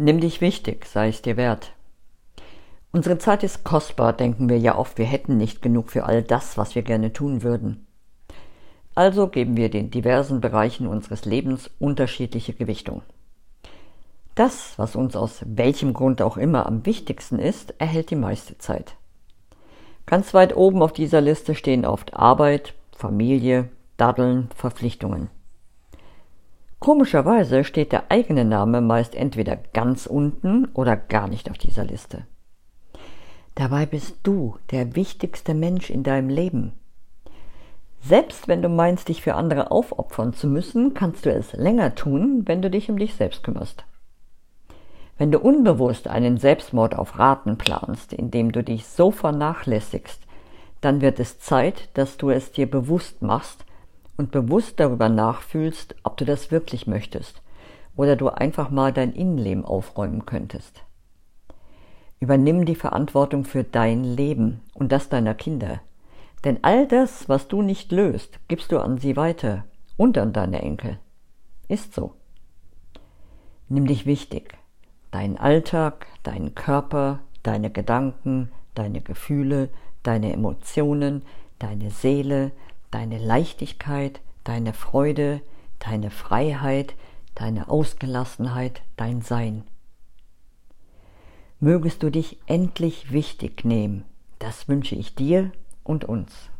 Nimm dich wichtig, sei es dir wert. Unsere Zeit ist kostbar, denken wir ja oft, wir hätten nicht genug für all das, was wir gerne tun würden. Also geben wir den diversen Bereichen unseres Lebens unterschiedliche Gewichtung. Das, was uns aus welchem Grund auch immer am wichtigsten ist, erhält die meiste Zeit. Ganz weit oben auf dieser Liste stehen oft Arbeit, Familie, Daddeln, Verpflichtungen. Komischerweise steht der eigene Name meist entweder ganz unten oder gar nicht auf dieser Liste. Dabei bist du der wichtigste Mensch in deinem Leben. Selbst wenn du meinst, dich für andere aufopfern zu müssen, kannst du es länger tun, wenn du dich um dich selbst kümmerst. Wenn du unbewusst einen Selbstmord auf Raten planst, indem du dich so vernachlässigst, dann wird es Zeit, dass du es dir bewusst machst und bewusst darüber nachfühlst, ob du das wirklich möchtest oder du einfach mal dein Innenleben aufräumen könntest. Übernimm die Verantwortung für dein Leben und das deiner Kinder. Denn all das, was du nicht löst, gibst du an sie weiter und an deine Enkel. Ist so. Nimm dich wichtig. Dein Alltag, deinen Körper, deine Gedanken, deine Gefühle, deine Emotionen, deine Seele, deine Leichtigkeit, deine Freude, deine Freiheit, deine Ausgelassenheit, dein Sein. Mögest du dich endlich wichtig nehmen, das wünsche ich dir und uns.